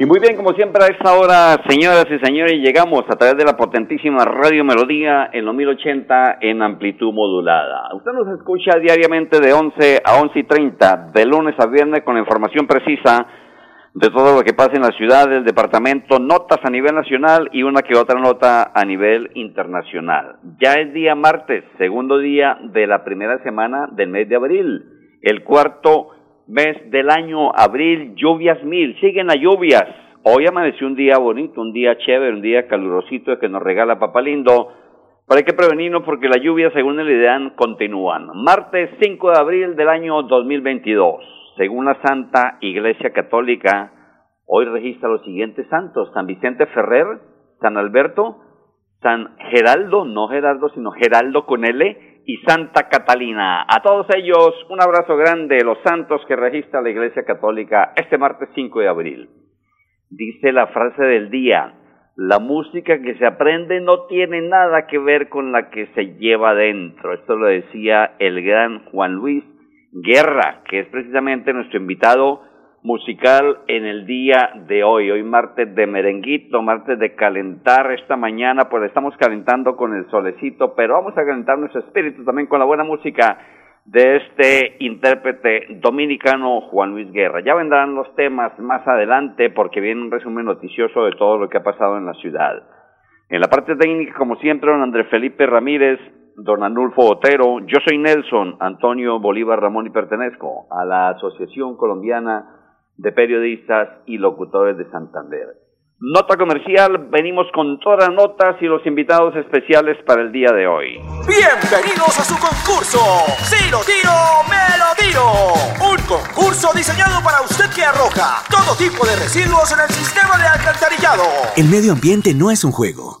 Y muy bien, como siempre a esta hora, señoras y señores, llegamos a través de la potentísima Radio Melodía en los 1080 en amplitud modulada. Usted nos escucha diariamente de 11 a 11 y 30, de lunes a viernes con información precisa de todo lo que pasa en la ciudad, del departamento, notas a nivel nacional y una que otra nota a nivel internacional. Ya es día martes, segundo día de la primera semana del mes de abril, el cuarto mes del año, abril, lluvias mil, siguen las lluvias. Hoy amaneció un día bonito, un día chévere, un día calurosito que nos regala Papá Lindo. Pero hay que prevenirnos porque las lluvias, según el IDEAN, continúan. Martes 5 de abril del año 2022. Según la Santa Iglesia Católica, hoy registra los siguientes santos. San Vicente Ferrer, San Alberto, San Geraldo, no Gerardo, sino Geraldo con L, y Santa Catalina. A todos ellos, un abrazo grande, los santos que registra la Iglesia Católica este martes 5 de abril. Dice la frase del día, la música que se aprende no tiene nada que ver con la que se lleva dentro. Esto lo decía el gran Juan Luis Guerra, que es precisamente nuestro invitado musical en el día de hoy. Hoy martes de merenguito, martes de calentar esta mañana, pues estamos calentando con el solecito, pero vamos a calentar nuestro espíritu también con la buena música de este intérprete dominicano Juan Luis Guerra. Ya vendrán los temas más adelante porque viene un resumen noticioso de todo lo que ha pasado en la ciudad. En la parte técnica, como siempre, don Andrés Felipe Ramírez, don Anulfo Otero, yo soy Nelson Antonio Bolívar Ramón y pertenezco a la Asociación Colombiana de periodistas y locutores de Santander. Nota comercial, venimos con todas las notas y los invitados especiales para el día de hoy. Bienvenidos a su concurso. Si lo tiro, me lo tiro. Un concurso diseñado para usted que arroja todo tipo de residuos en el sistema de alcantarillado. El medio ambiente no es un juego.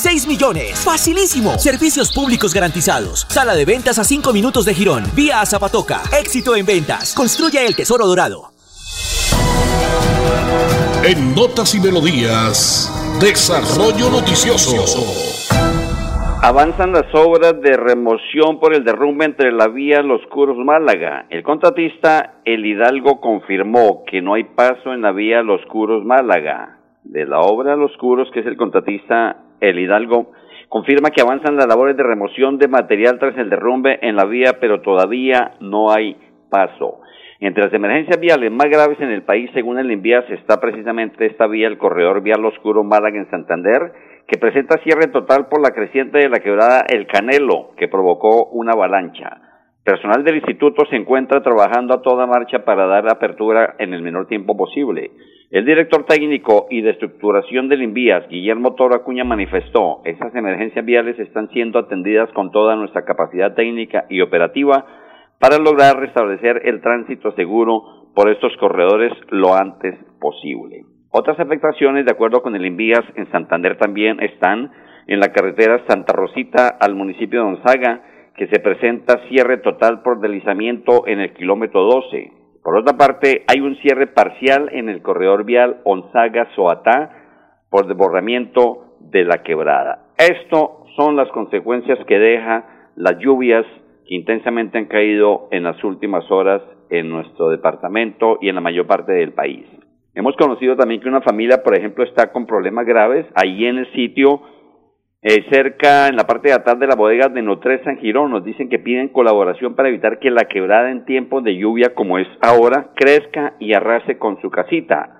6 millones. Facilísimo. Servicios públicos garantizados. Sala de ventas a 5 minutos de Girón. Vía a Zapatoca. Éxito en ventas. Construya el tesoro dorado. En Notas y Melodías, Desarrollo Noticioso. Avanzan las obras de remoción por el derrumbe entre la vía Los Curos Málaga. El contratista El Hidalgo confirmó que no hay paso en la vía Los Curos Málaga. De la obra Los Curos, que es el contratista El Hidalgo, confirma que avanzan las labores de remoción de material tras el derrumbe en la vía, pero todavía no hay paso. Entre las emergencias viales más graves en el país, según el Envías, está precisamente esta vía, el corredor vial Oscuro Málaga en Santander, que presenta cierre total por la creciente de la quebrada El Canelo, que provocó una avalancha. Personal del instituto se encuentra trabajando a toda marcha para dar apertura en el menor tiempo posible. El director técnico y de estructuración del Invías, Guillermo Toro Acuña, manifestó, esas emergencias viales están siendo atendidas con toda nuestra capacidad técnica y operativa para lograr restablecer el tránsito seguro por estos corredores lo antes posible. Otras afectaciones, de acuerdo con el Envías, en Santander también están en la carretera Santa Rosita al municipio de Gonzaga, que se presenta cierre total por deslizamiento en el kilómetro 12. Por otra parte, hay un cierre parcial en el corredor vial Onzaga-Soatá por desbordamiento de la quebrada. Esto son las consecuencias que deja las lluvias que intensamente han caído en las últimas horas en nuestro departamento y en la mayor parte del país. Hemos conocido también que una familia, por ejemplo, está con problemas graves ahí en el sitio eh, cerca, en la parte de atrás de la bodega de Notre San Girón, nos dicen que piden colaboración para evitar que la quebrada en tiempos de lluvia como es ahora crezca y arrase con su casita.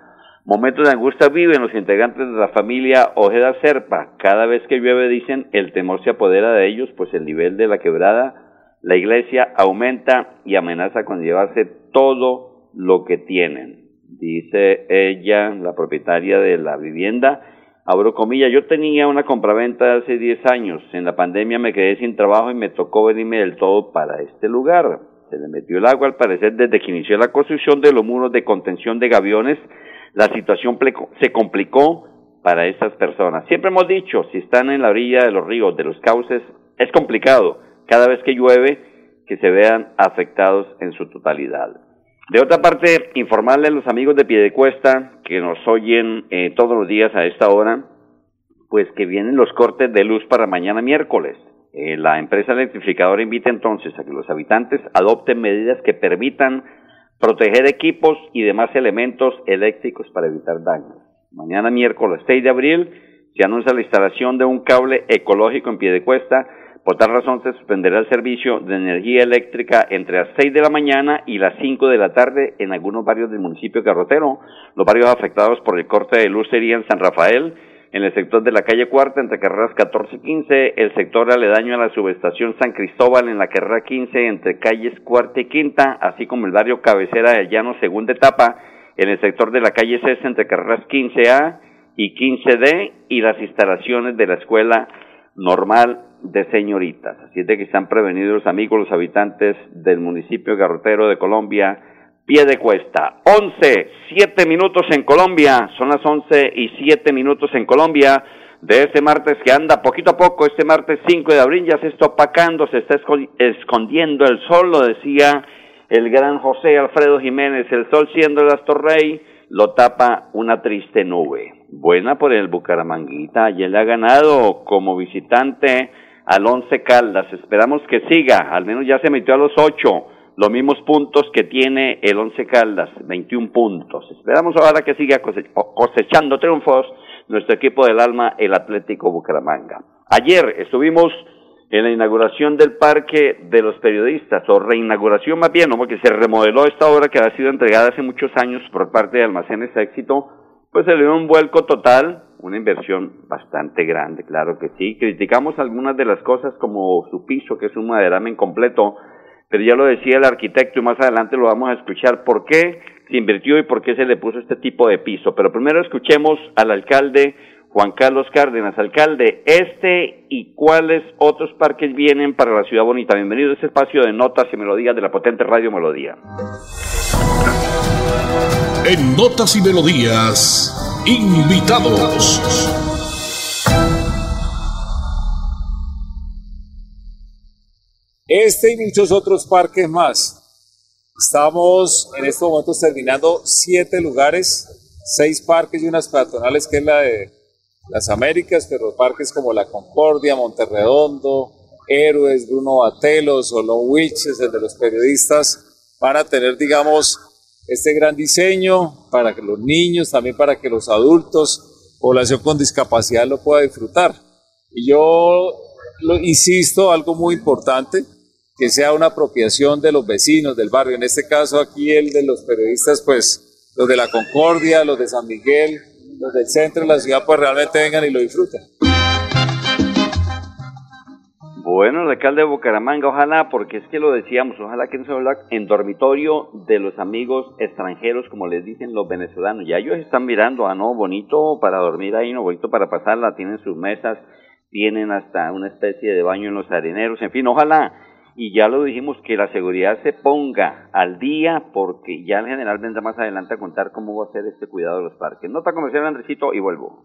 Momentos de angustia viven los integrantes de la familia Ojeda Serpa. Cada vez que llueve, dicen, el temor se apodera de ellos, pues el nivel de la quebrada, la iglesia aumenta y amenaza con llevarse todo lo que tienen. Dice ella, la propietaria de la vivienda, abro comillas, yo tenía una compraventa hace 10 años, en la pandemia me quedé sin trabajo y me tocó venirme del todo para este lugar. Se le metió el agua al parecer desde que inició la construcción de los muros de contención de gaviones, la situación se complicó para estas personas. Siempre hemos dicho, si están en la orilla de los ríos, de los cauces, es complicado cada vez que llueve que se vean afectados en su totalidad. De otra parte, informarle a los amigos de Piedecuesta que nos oyen eh, todos los días a esta hora, pues que vienen los cortes de luz para mañana miércoles. Eh, la empresa electrificadora invita entonces a que los habitantes adopten medidas que permitan proteger equipos y demás elementos eléctricos para evitar daños. Mañana miércoles 6 de abril se anuncia la instalación de un cable ecológico en Piedecuesta por tal razón se suspenderá el servicio de energía eléctrica entre las 6 de la mañana y las 5 de la tarde en algunos barrios del municipio Carrotero. Los barrios afectados por el corte de luz serían San Rafael, en el sector de la calle Cuarta entre carreras 14 y 15, el sector aledaño a la subestación San Cristóbal en la carrera 15 entre calles Cuarta y Quinta, así como el barrio Cabecera del Llano segunda etapa en el sector de la calle César entre carreras 15A y 15D y las instalaciones de la escuela normal de señoritas. Así es de que están prevenidos los amigos, los habitantes del municipio garrotero de Colombia, pie de cuesta. 11, 7 minutos en Colombia, son las 11 y 7 minutos en Colombia de este martes que anda poquito a poco, este martes 5 de abril ya se está opacando, se está escondiendo el sol, lo decía el gran José Alfredo Jiménez, el sol siendo el Astorrey, lo tapa una triste nube. Buena por el Bucaramanguita, ayer le ha ganado como visitante al Once Caldas. Esperamos que siga, al menos ya se metió a los ocho, los mismos puntos que tiene el Once Caldas, 21 puntos. Esperamos ahora que siga cosechando triunfos nuestro equipo del alma, el Atlético Bucaramanga. Ayer estuvimos en la inauguración del Parque de los Periodistas, o reinauguración más bien, ¿no? porque se remodeló esta obra que ha sido entregada hace muchos años por parte de Almacenes Éxito, pues se le dio un vuelco total, una inversión bastante grande, claro que sí. Criticamos algunas de las cosas como su piso, que es un maderamen completo, pero ya lo decía el arquitecto y más adelante lo vamos a escuchar por qué se invirtió y por qué se le puso este tipo de piso. Pero primero escuchemos al alcalde Juan Carlos Cárdenas, alcalde, este y cuáles otros parques vienen para la ciudad bonita. Bienvenido a este espacio de notas y melodías de la potente Radio Melodía. En notas y melodías invitados. Este y muchos otros parques más. Estamos en estos momentos terminando siete lugares, seis parques y unas peatonales, que es la de las Américas, pero parques como La Concordia, Monterredondo, Héroes, Bruno Batelo, Solo Witches, el de los periodistas, van a tener, digamos, este gran diseño para que los niños, también para que los adultos, población con discapacidad lo pueda disfrutar. Y yo insisto, algo muy importante, que sea una apropiación de los vecinos del barrio. En este caso aquí el de los periodistas, pues los de la Concordia, los de San Miguel, los del centro de la ciudad, pues realmente vengan y lo disfruten. Bueno, el alcalde de Bucaramanga, ojalá, porque es que lo decíamos, ojalá que no se habla en dormitorio de los amigos extranjeros, como les dicen los venezolanos. Ya ellos están mirando, ah, no, bonito para dormir ahí, no, bonito para pasarla, tienen sus mesas, tienen hasta una especie de baño en los areneros, en fin, ojalá. Y ya lo dijimos, que la seguridad se ponga al día, porque ya el general vendrá más adelante a contar cómo va a ser este cuidado de los parques. Nota comercial, Andresito, y vuelvo.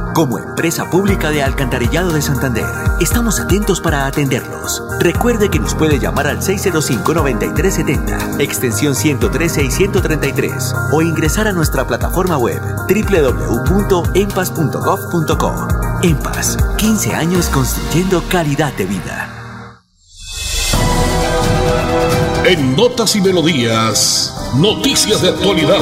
Como empresa pública de Alcantarillado de Santander. Estamos atentos para atenderlos. Recuerde que nos puede llamar al 605-9370, extensión 113 y 133, o ingresar a nuestra plataforma web www.empas.gov.co. Empas, 15 años construyendo calidad de vida. En Notas y Melodías, noticias de actualidad.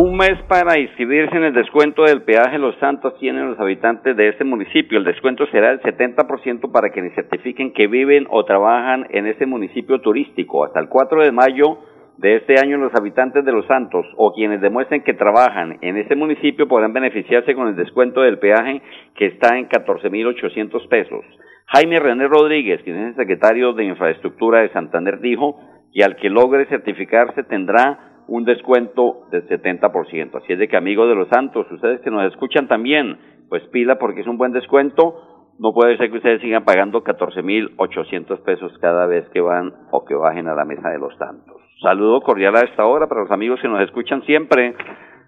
Un mes para inscribirse en el descuento del peaje Los Santos tienen los habitantes de este municipio. El descuento será del 70% para quienes certifiquen que viven o trabajan en ese municipio turístico. Hasta el 4 de mayo de este año los habitantes de Los Santos o quienes demuestren que trabajan en ese municipio podrán beneficiarse con el descuento del peaje que está en 14.800 pesos. Jaime René Rodríguez, quien es el secretario de Infraestructura de Santander, dijo que al que logre certificarse tendrá un descuento del 70%. Así es de que amigos de los santos, ustedes que nos escuchan también, pues pila porque es un buen descuento. No puede ser que ustedes sigan pagando 14.800 pesos cada vez que van o que bajen a la mesa de los santos. Saludo cordial a esta hora para los amigos que nos escuchan siempre.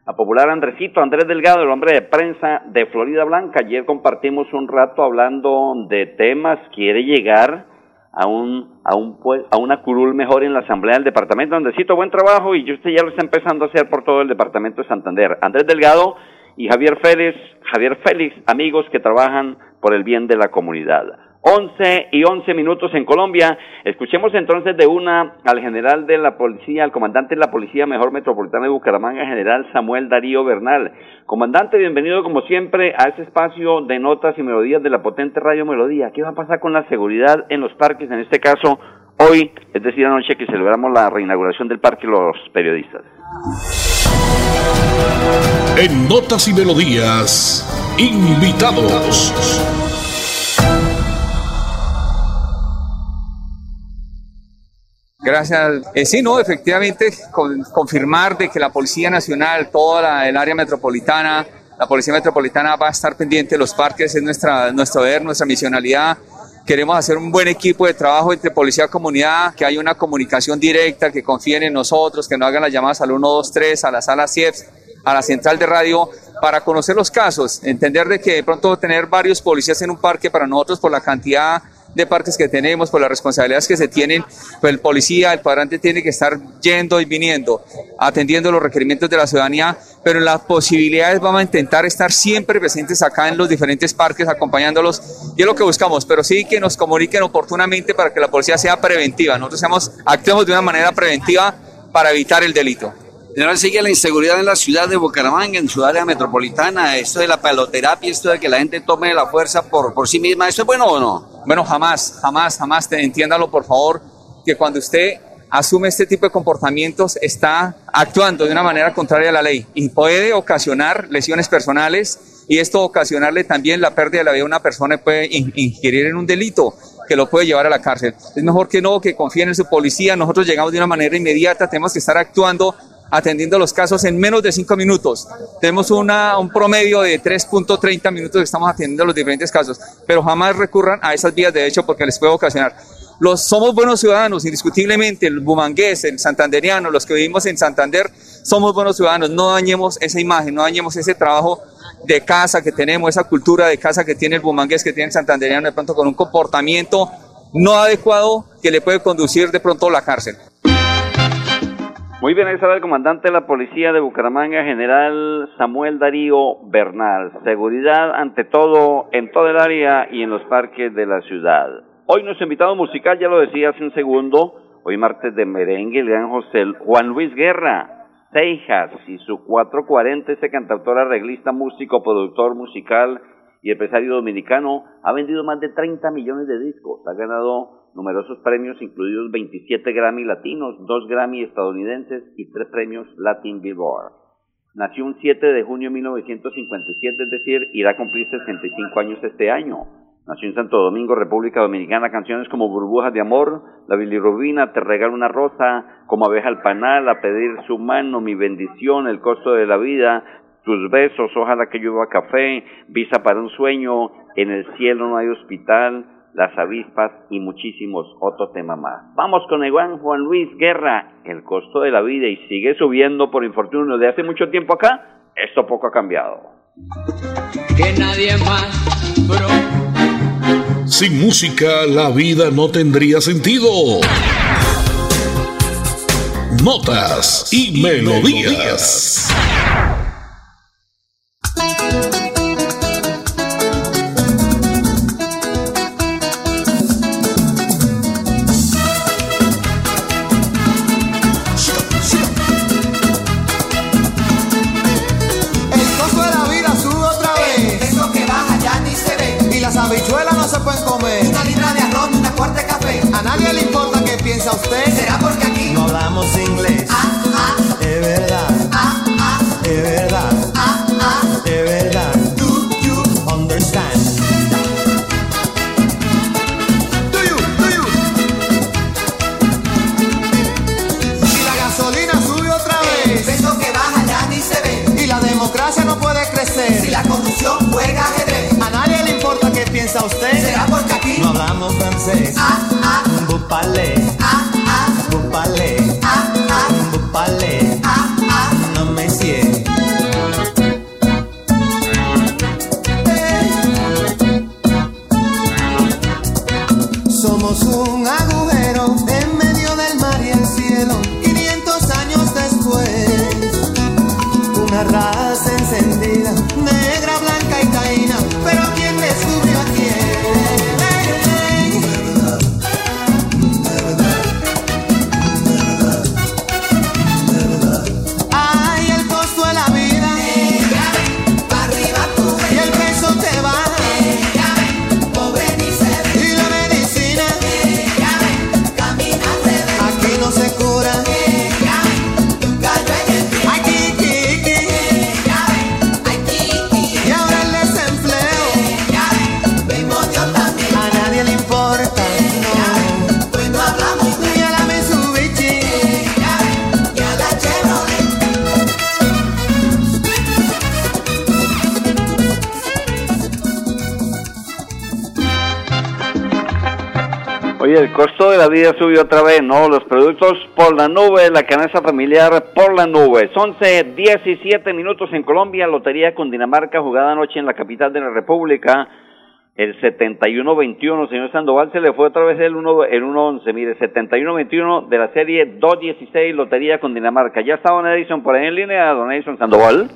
A popular Andresito, Andrés Delgado, el hombre de prensa de Florida Blanca. Ayer compartimos un rato hablando de temas, quiere llegar a un a un a una curul mejor en la asamblea del departamento donde cito buen trabajo y usted ya lo está empezando a hacer por todo el departamento de Santander. Andrés Delgado y Javier Félix Javier Félix amigos que trabajan por el bien de la comunidad 11 y 11 minutos en Colombia. Escuchemos entonces de una al general de la policía, al comandante de la Policía Mejor Metropolitana de Bucaramanga, general Samuel Darío Bernal. Comandante, bienvenido como siempre a ese espacio de notas y melodías de la potente Radio Melodía. ¿Qué va a pasar con la seguridad en los parques, en este caso hoy, es decir, anoche que celebramos la reinauguración del parque los periodistas? En notas y melodías, invitados. Gracias. Eh, sí, no, efectivamente, confirmar de que la Policía Nacional, toda el área metropolitana, la Policía Metropolitana va a estar pendiente de los parques, es nuestra, nuestro deber, nuestra misionalidad. Queremos hacer un buen equipo de trabajo entre policía y comunidad, que haya una comunicación directa, que confíen en nosotros, que no hagan las llamadas al 123, a la sala CIEF, a la central de radio, para conocer los casos, entender de que de pronto tener varios policías en un parque para nosotros por la cantidad de parques que tenemos, por las responsabilidades que se tienen, pues el policía, el cuadrante tiene que estar yendo y viniendo, atendiendo los requerimientos de la ciudadanía, pero las posibilidades vamos a intentar estar siempre presentes acá en los diferentes parques, acompañándolos, y es lo que buscamos, pero sí que nos comuniquen oportunamente para que la policía sea preventiva, nosotros seamos, actuemos de una manera preventiva para evitar el delito. General, sigue la inseguridad en la ciudad de Bucaramanga, en su área metropolitana, esto de la paloterapia, esto de que la gente tome la fuerza por, por sí misma, ¿eso es bueno o no? Bueno, jamás, jamás, jamás, te, entiéndalo por favor, que cuando usted asume este tipo de comportamientos está actuando de una manera contraria a la ley y puede ocasionar lesiones personales y esto ocasionarle también la pérdida de la vida de una persona puede ingerir en un delito que lo puede llevar a la cárcel. Es mejor que no, que confíen en su policía. Nosotros llegamos de una manera inmediata, tenemos que estar actuando atendiendo los casos en menos de 5 minutos. Tenemos una, un promedio de 3.30 minutos que estamos atendiendo los diferentes casos, pero jamás recurran a esas vías de hecho porque les puede ocasionar. Los, somos buenos ciudadanos, indiscutiblemente, el bumangués, el santanderiano, los que vivimos en Santander, somos buenos ciudadanos, no dañemos esa imagen, no dañemos ese trabajo de casa que tenemos, esa cultura de casa que tiene el bumangués, que tiene el santanderiano, de pronto con un comportamiento no adecuado que le puede conducir de pronto a la cárcel. Muy bien, ahí el comandante de la policía de Bucaramanga, general Samuel Darío Bernal. Seguridad ante todo en todo el área y en los parques de la ciudad. Hoy nuestro invitado musical, ya lo decía hace un segundo, hoy martes de merengue, el gran José Juan Luis Guerra, Seijas y su 440, ese cantautor, arreglista, músico, productor musical y empresario dominicano, ha vendido más de 30 millones de discos, ha ganado numerosos premios, incluidos 27 Grammy latinos, 2 Grammy estadounidenses y 3 premios Latin Billboard. Nació un 7 de junio de 1957, es decir, irá a cumplir 65 años este año. Nació en Santo Domingo, República Dominicana, canciones como Burbujas de Amor, La Bilirrubina, Te regalo una rosa, Como abeja al panal, A pedir su mano, Mi bendición, El costo de la vida, Tus besos, Ojalá que llueva café, Visa para un sueño, En el cielo no hay hospital, Las avispas y muchísimos otros temas más. Vamos con el Juan Luis Guerra, El costo de la vida y sigue subiendo por infortunio de hace mucho tiempo acá, esto poco ha cambiado. Que nadie más, sin música la vida no tendría sentido. Notas y, melodías. El vida subió otra vez, ¿no? Los productos por la nube, la canasta familiar por la nube. 11, 17 minutos en Colombia, Lotería con Dinamarca, jugada anoche en la capital de la República. El 71-21, señor Sandoval, se le fue otra vez el 1-11. Mire, 71-21 de la serie 216, Lotería con Dinamarca. Ya está Don Edison por ahí en línea, Don Edison Sandoval.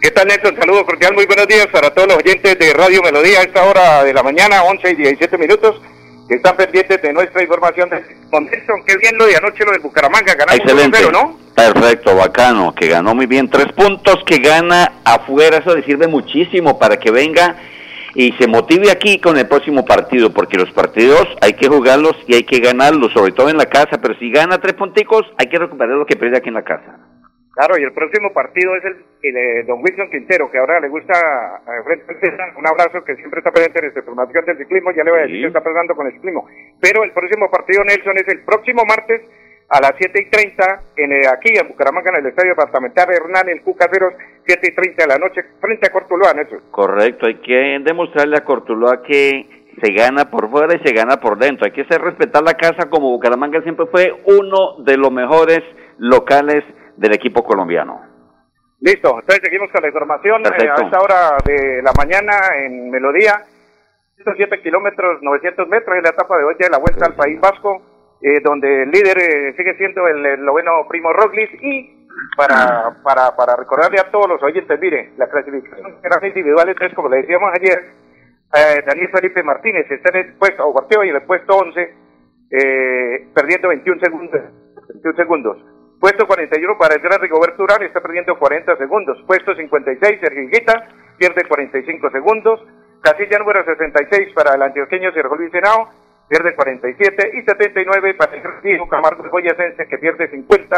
¿Qué tal, Nelson? Saludos cordial, muy buenos días para todos los oyentes de Radio Melodía a esta hora de la mañana, 11 y 17 minutos que están pendientes de nuestra información de Nelson, qué bien lo de anoche lo de Bucaramanga, ganamos Excelente. ¿no? Perfecto, bacano, que ganó muy bien, tres puntos que gana afuera, eso le sirve muchísimo para que venga y se motive aquí con el próximo partido, porque los partidos hay que jugarlos y hay que ganarlos, sobre todo en la casa, pero si gana tres punticos, hay que recuperar lo que pierde aquí en la casa. Claro, y el próximo partido es el, de Don Wilson Quintero, que ahora le gusta eh, un abrazo que siempre está presente en esta formación del ciclismo, ya le voy a decir que está pasando con el ciclismo. Pero el próximo partido, Nelson, es el próximo martes a las 7 y 30, en, eh, aquí en Bucaramanga, en el Estadio Departamental Hernán, el Cucaseros, 7 y 30 de la noche, frente a Cortuloa, Nelson. Correcto, hay que demostrarle a Cortuloa que se gana por fuera y se gana por dentro. Hay que hacer respetar la casa como Bucaramanga siempre fue uno de los mejores locales del equipo colombiano. Listo, entonces seguimos con la información eh, a esta hora de la mañana en Melodía. 107 kilómetros, 900 metros en la etapa de hoy de la vuelta al País Vasco, eh, donde el líder eh, sigue siendo el, el, noveno Primo Roglis y para, para, para recordarle a todos los oyentes, mire, la clasificación era individual, entonces como le decíamos ayer, Daniel Felipe Martínez está en el puesto, o y en el puesto 11, perdiendo 21 segundos. 21 segundos. Puesto 41 para el gran Rigoberto Urán, está perdiendo 40 segundos. Puesto 56, Sergio Higuita, pierde 45 segundos. Casilla número 66 para el antioqueño Sergio Luis Senao, pierde 47. Y 79 para el hijo Camargo Boyacense, que pierde 50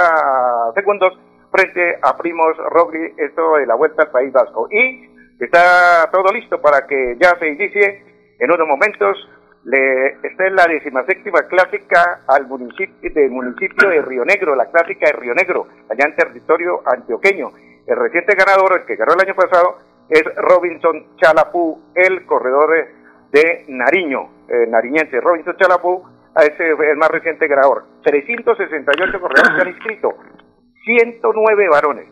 segundos frente a Primos Rogli, esto de la Vuelta al País Vasco. Y está todo listo para que ya se inicie en unos momentos. Le, esta es la decimaséptima clásica al municipio, del municipio de Río Negro, la clásica de Río Negro, allá en territorio antioqueño. El reciente ganador, el que ganó el año pasado, es Robinson Chalapú, el corredor de Nariño, eh, nariñense. Robinson Chalapú es el más reciente ganador. 368 corredores se han inscrito, 109 varones,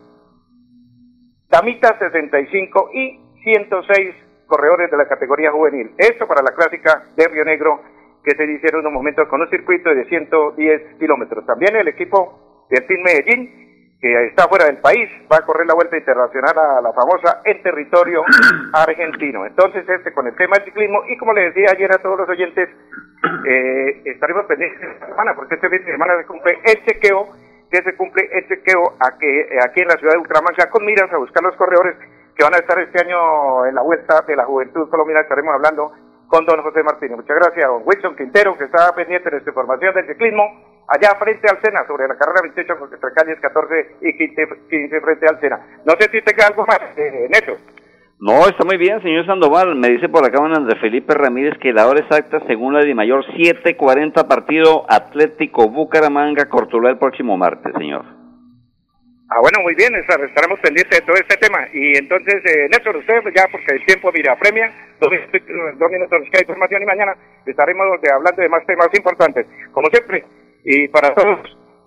damitas 65 y 106 corredores de la categoría juvenil. Esto para la clásica de Río Negro que se hicieron unos momentos con un circuito de 110 kilómetros. También el equipo del Team Medellín que está fuera del país, va a correr la vuelta internacional a la famosa en territorio argentino. Entonces, este con el tema del ciclismo, y como les decía ayer a todos los oyentes, eh, estaremos pendientes esta semana, porque este fin de semana se cumple el chequeo, que se cumple el chequeo aquí, aquí en la ciudad de Bucaramanga, con miras a buscar los corredores que van a estar este año en la vuelta de la juventud colombiana, estaremos hablando con don José Martínez. Muchas gracias, don Wilson Quintero, que está pendiente de esta información del ciclismo, allá frente al Sena, sobre la carrera 28, entre calles 14 y 15, frente al Sena. No sé si te queda algo más, eh, Neto. No, está muy bien, señor Sandoval. Me dice por acá don Andrés Felipe Ramírez que la hora exacta, según la de mayor 7.40 partido Atlético Bucaramanga, Cortuluá el próximo martes, señor. Ah, bueno, muy bien, estaremos pendientes de todo este tema. Y entonces, eh, Néstor, usted ya, porque el tiempo, mira, premia, dos, dos minutos de información y mañana estaremos hablando de más temas importantes. Como siempre, y para todos,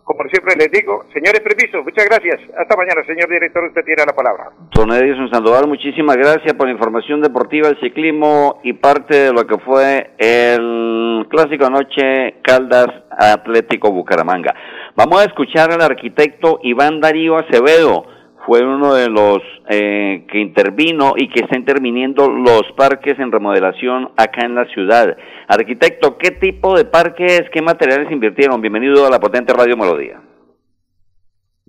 como siempre les digo, señores previsos, muchas gracias. Hasta mañana, señor director, usted tiene la palabra. Don Edison Sandoval, muchísimas gracias por la información deportiva, el ciclismo y parte de lo que fue el clásico anoche Caldas Atlético Bucaramanga. Vamos a escuchar al arquitecto Iván Darío Acevedo fue uno de los eh, que intervino y que está interviniendo los parques en remodelación acá en la ciudad. Arquitecto, ¿qué tipo de parques, qué materiales invirtieron? Bienvenido a la potente Radio Melodía.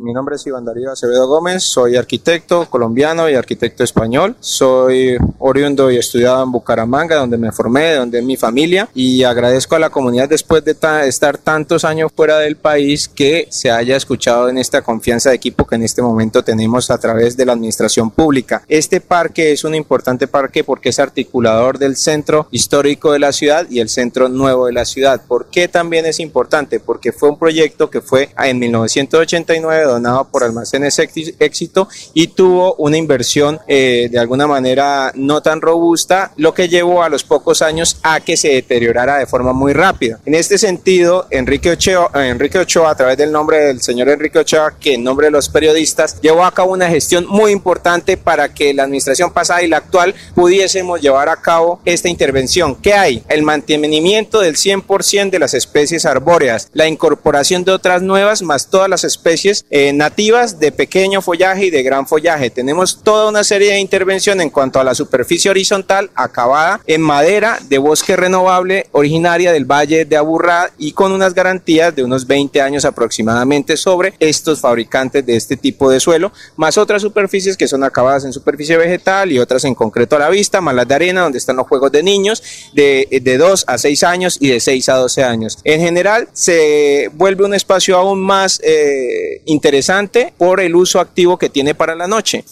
Mi nombre es Iván Darío Acevedo Gómez, soy arquitecto colombiano y arquitecto español. Soy oriundo y estudiado en Bucaramanga, donde me formé, donde mi familia, y agradezco a la comunidad después de estar tantos años fuera del país que se haya escuchado en esta confianza de equipo que en este momento tenemos a través de la administración pública. Este parque es un importante parque porque es articulador del centro histórico de la ciudad y el centro nuevo de la ciudad. ¿Por qué también es importante? Porque fue un proyecto que fue en 1989 donado por Almacenes Éxito y tuvo una inversión eh, de alguna manera no tan robusta, lo que llevó a los pocos años a que se deteriorara de forma muy rápida. En este sentido, Enrique Ochoa, a través del nombre del señor Enrique Ochoa, que en nombre de los periodistas, llevó a cabo una gestión muy importante para que la administración pasada y la actual pudiésemos llevar a cabo esta intervención. ¿Qué hay? El mantenimiento del 100% de las especies arbóreas, la incorporación de otras nuevas, más todas las especies nativas de pequeño follaje y de gran follaje. Tenemos toda una serie de intervención en cuanto a la superficie horizontal acabada en madera de bosque renovable originaria del Valle de Aburrá y con unas garantías de unos 20 años aproximadamente sobre estos fabricantes de este tipo de suelo, más otras superficies que son acabadas en superficie vegetal y otras en concreto a la vista, más las de arena donde están los juegos de niños de, de 2 a 6 años y de 6 a 12 años. En general se vuelve un espacio aún más eh, interesante interesante por el uso activo que tiene para la noche.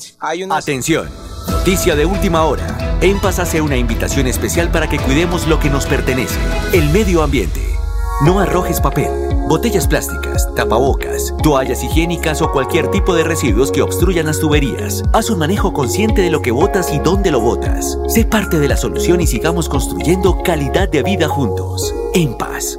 Atención, noticia de última hora. En Paz hace una invitación especial para que cuidemos lo que nos pertenece, el medio ambiente. No arrojes papel, botellas plásticas, tapabocas, toallas higiénicas o cualquier tipo de residuos que obstruyan las tuberías. Haz un manejo consciente de lo que botas y dónde lo botas. Sé parte de la solución y sigamos construyendo calidad de vida juntos. En paz.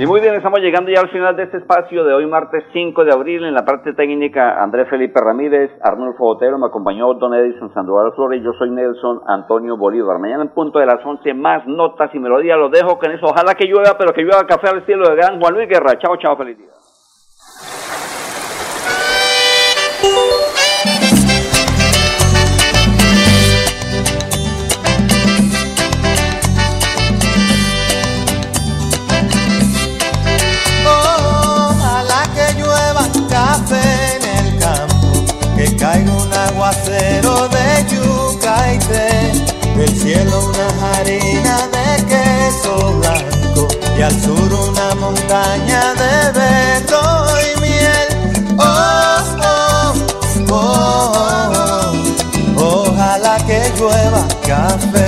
Y muy bien, estamos llegando ya al final de este espacio de hoy, martes 5 de abril. En la parte técnica, Andrés Felipe Ramírez, Arnulfo Botero, me acompañó Don Edison Sandoval Flores, yo soy Nelson Antonio Bolívar. Mañana en punto de las 11, más notas y melodías. Los dejo con eso. Ojalá que llueva, pero que llueva café al estilo de gran Juan Luis Guerra. Chao, chao, feliz día. cielo una harina de queso blanco y al sur una montaña de berro y miel. Oh, oh, oh, oh, ojalá que llueva café.